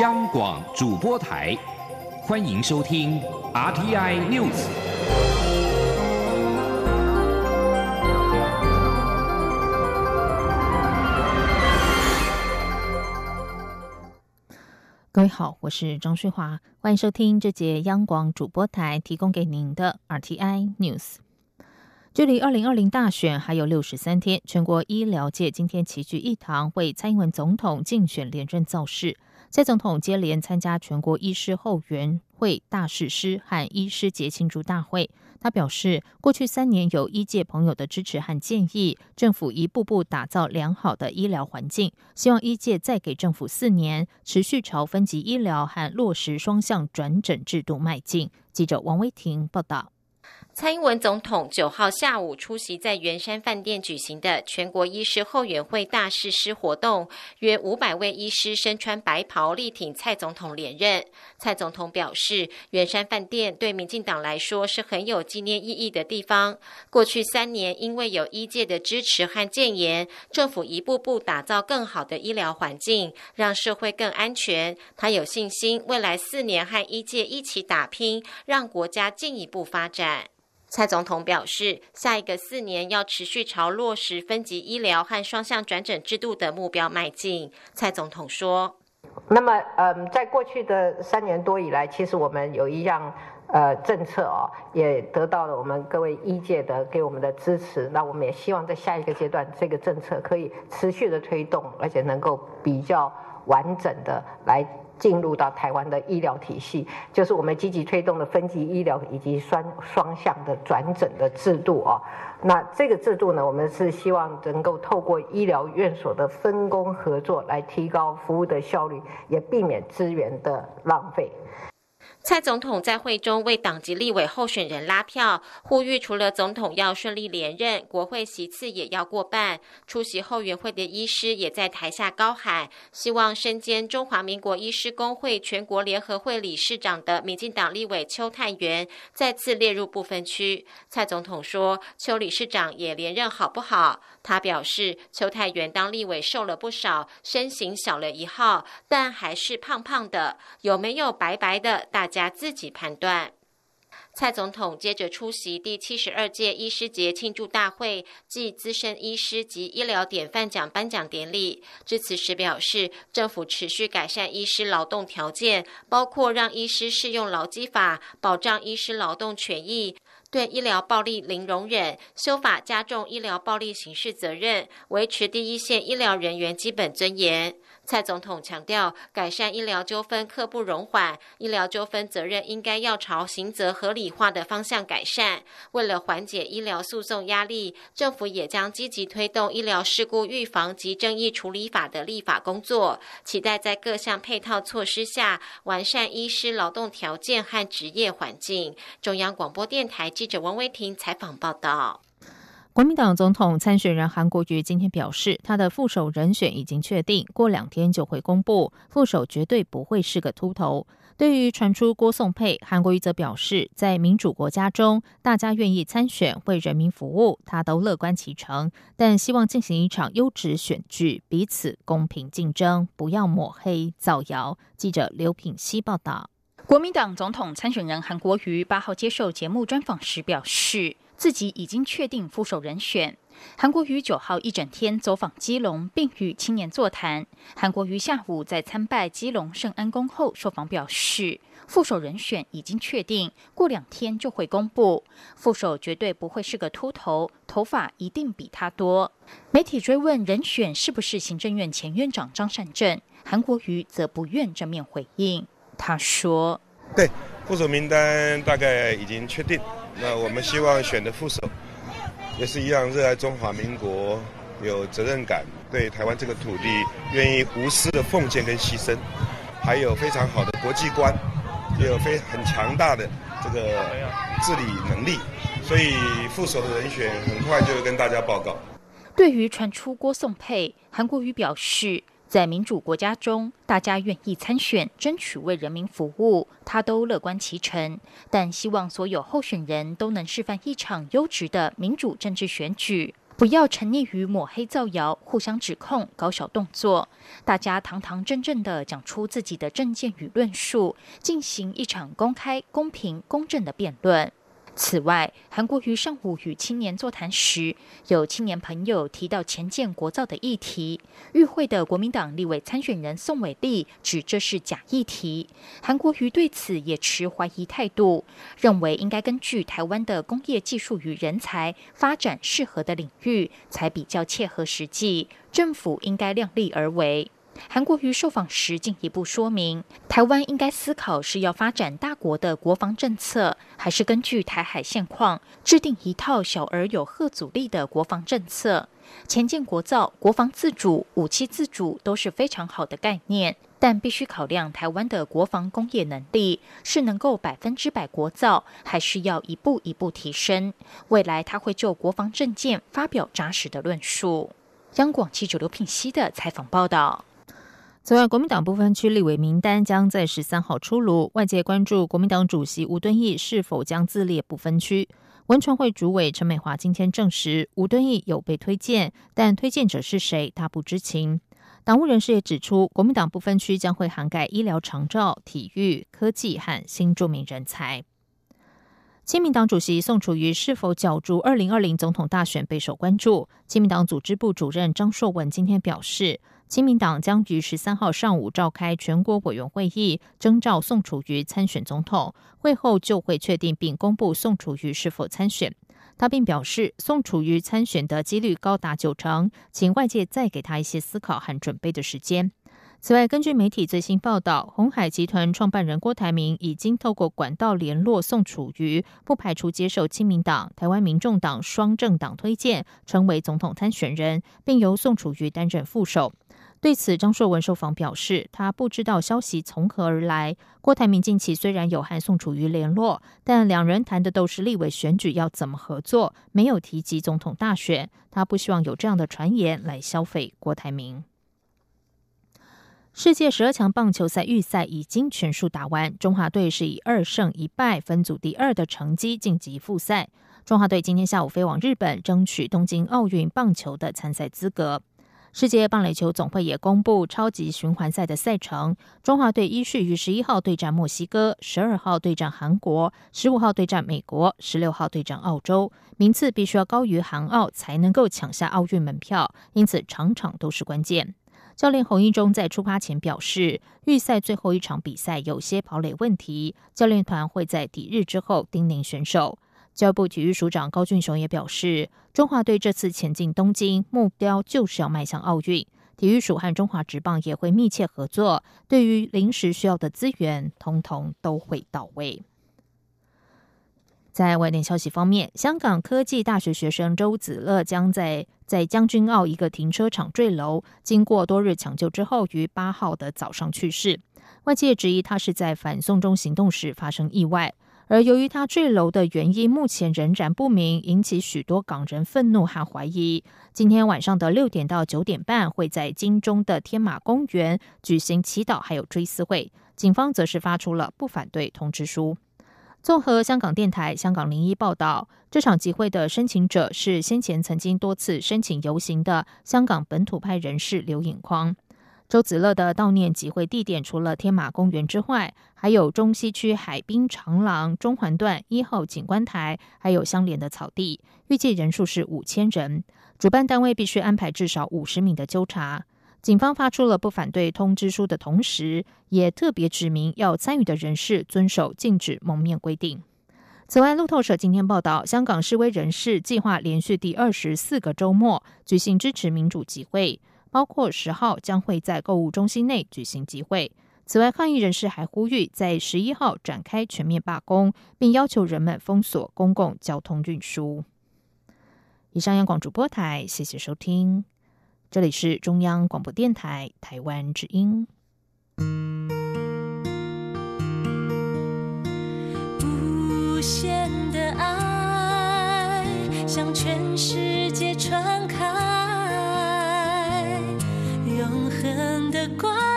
央广主播台，欢迎收听 RTI News。各位好，我是张旭华，欢迎收听这节央广主播台提供给您的 RTI News。距离二零二零大选还有六十三天，全国医疗界今天齐聚一堂，为蔡英文总统竞选连任造势。蔡总统接连参加全国医师后援会大誓师和医师节庆祝大会。他表示，过去三年有医界朋友的支持和建议，政府一步步打造良好的医疗环境。希望医界再给政府四年，持续朝分级医疗和落实双向转诊制度迈进。记者王威婷报道。蔡英文总统九号下午出席在圆山饭店举行的全国医师后援会大誓师活动，约五百位医师身穿白袍力挺蔡总统连任。蔡总统表示，圆山饭店对民进党来说是很有纪念意义的地方。过去三年，因为有医界的支持和建言，政府一步步打造更好的医疗环境，让社会更安全。他有信心，未来四年和医界一起打拼，让国家进一步发展。蔡总统表示，下一个四年要持续朝落实分级医疗和双向转诊制度的目标迈进。蔡总统说：“那么，嗯，在过去的三年多以来，其实我们有一样呃政策哦，也得到了我们各位医界的给我们的支持。那我们也希望在下一个阶段，这个政策可以持续的推动，而且能够比较完整的来。”进入到台湾的医疗体系，就是我们积极推动的分级医疗以及双双向的转诊的制度啊。那这个制度呢，我们是希望能够透过医疗院所的分工合作，来提高服务的效率，也避免资源的浪费。蔡总统在会中为党籍立委候选人拉票，呼吁除了总统要顺利连任，国会席次也要过半。出席后援会的医师也在台下高喊，希望身兼中华民国医师工会全国联合会理事长的民进党立委邱泰元再次列入不分区。蔡总统说：“邱理事长也连任好不好？”他表示：“邱泰元当立委瘦了不少，身形小了一号，但还是胖胖的。有没有白白的？大家自己判断。”蔡总统接着出席第七十二届医师节庆祝大会暨资深医师及医疗典范奖颁奖典礼。致辞时表示，政府持续改善医师劳动条件，包括让医师适用劳基法，保障医师劳动权益。对医疗暴力零容忍，修法加重医疗暴力刑事责任，维持第一线医疗人员基本尊严。蔡总统强调，改善医疗纠纷刻不容缓，医疗纠纷责任应该要朝刑责合理化的方向改善。为了缓解医疗诉讼压力，政府也将积极推动医疗事故预防及争议处理法的立法工作，期待在各项配套措施下，完善医师劳动条件和职业环境。中央广播电台记者王威婷采访报道。国民党总统参选人韩国瑜今天表示，他的副手人选已经确定，过两天就会公布。副手绝对不会是个秃头。对于传出郭宋佩，韩国瑜则表示，在民主国家中，大家愿意参选为人民服务，他都乐观其成。但希望进行一场优质选举，彼此公平竞争，不要抹黑造谣。记者刘品希报道。国民党总统参选人韩国瑜八号接受节目专访时表示。自己已经确定副手人选。韩国瑜九号一整天走访基隆，并与青年座谈。韩国瑜下午在参拜基隆圣安宫后受访表示，副手人选已经确定，过两天就会公布。副手绝对不会是个秃头，头发一定比他多。媒体追问人选是不是行政院前院长张善政，韩国瑜则不愿正面回应。他说：“对，副手名单大概已经确定。”那我们希望选的副手，也是一样热爱中华民国，有责任感，对台湾这个土地愿意无私的奉献跟牺牲，还有非常好的国际观，也有非很强大的这个治理能力，所以副手的人选很快就会跟大家报告。对于传出郭宋佩，韩国瑜表示。在民主国家中，大家愿意参选，争取为人民服务，他都乐观其成。但希望所有候选人都能示范一场优质的民主政治选举，不要沉溺于抹黑造谣、互相指控、搞小动作，大家堂堂正正的讲出自己的政见与论述，进行一场公开、公平、公正的辩论。此外，韩国瑜上午与青年座谈时，有青年朋友提到前建国造的议题，与会的国民党立委参选人宋伟立指这是假议题。韩国瑜对此也持怀疑态度，认为应该根据台湾的工业技术与人才发展适合的领域，才比较切合实际。政府应该量力而为。韩国瑜受访时进一步说明，台湾应该思考是要发展大国的国防政策，还是根据台海现况制定一套小而有贺阻力的国防政策。前建国造、国防自主、武器自主都是非常好的概念，但必须考量台湾的国防工业能力是能够百分之百国造，还是要一步一步提升。未来他会就国防政见发表扎实的论述。央广记者刘品熙的采访报道。此外，国民党部分区立委名单将在十三号出炉，外界关注国民党主席吴敦义是否将自列不分区。文传会主委陈美华今天证实，吴敦义有被推荐，但推荐者是谁，他不知情。党务人士也指出，国民党不分区将会涵盖医疗、长照、体育、科技和新著名人才。亲民党主席宋楚瑜是否角逐二零二零总统大选备受关注。亲民党组织部主任张硕文今天表示。亲民党将于十三号上午召开全国委员会议，征召宋楚瑜参选总统。会后就会确定并公布宋楚瑜是否参选。他并表示，宋楚瑜参选的几率高达九成，请外界再给他一些思考和准备的时间。此外，根据媒体最新报道，红海集团创办人郭台铭已经透过管道联络宋楚瑜，不排除接受亲民党、台湾民众党双政党推荐，成为总统参选人，并由宋楚瑜担任副手。对此，张硕文受访表示，他不知道消息从何而来。郭台铭近期虽然有和宋楚瑜联络，但两人谈的都是立委选举要怎么合作，没有提及总统大选。他不希望有这样的传言来消费郭台铭。世界十二强棒球赛预赛已经全数打完，中华队是以二胜一败分组第二的成绩晋级复赛。中华队今天下午飞往日本，争取东京奥运棒球的参赛资格。世界棒垒球总会也公布超级循环赛的赛程，中华队依序于十一号对战墨西哥，十二号对战韩国，十五号对战美国，十六号对战澳洲。名次必须要高于韩澳才能够抢下奥运门票，因此场场都是关键。教练洪一中在出发前表示，预赛最后一场比赛有些跑垒问题，教练团会在抵日之后叮咛选手。教育部体育署长高俊雄也表示，中华队这次前进东京，目标就是要迈向奥运。体育署和中华职棒也会密切合作，对于临时需要的资源，通通都会到位。在外电消息方面，香港科技大学学生周子乐将在在将军澳一个停车场坠楼，经过多日抢救之后，于八号的早上去世。外界质疑他是在反送中行动时发生意外。而由于他坠楼的原因目前仍然不明，引起许多港人愤怒和怀疑。今天晚上的六点到九点半，会在金钟的天马公园举行祈祷，还有追思会。警方则是发出了不反对通知书。综合香港电台、香港零一报道，这场集会的申请者是先前曾经多次申请游行的香港本土派人士刘颖匡。周子乐的悼念集会地点除了天马公园之外，还有中西区海滨长廊、中环段一号景观台，还有相连的草地。预计人数是五千人。主办单位必须安排至少五十名的纠察。警方发出了不反对通知书的同时，也特别指明要参与的人士遵守禁止蒙面规定。此外，路透社今天报道，香港示威人士计划连续第二十四个周末举行支持民主集会。包括十号将会在购物中心内举行集会，此外抗议人士还呼吁在十一号展开全面罢工，并要求人们封锁公共交通运输。以上央广主播台，谢谢收听。这里是中央广播电台台湾之音。无限的爱向全世界传开。的光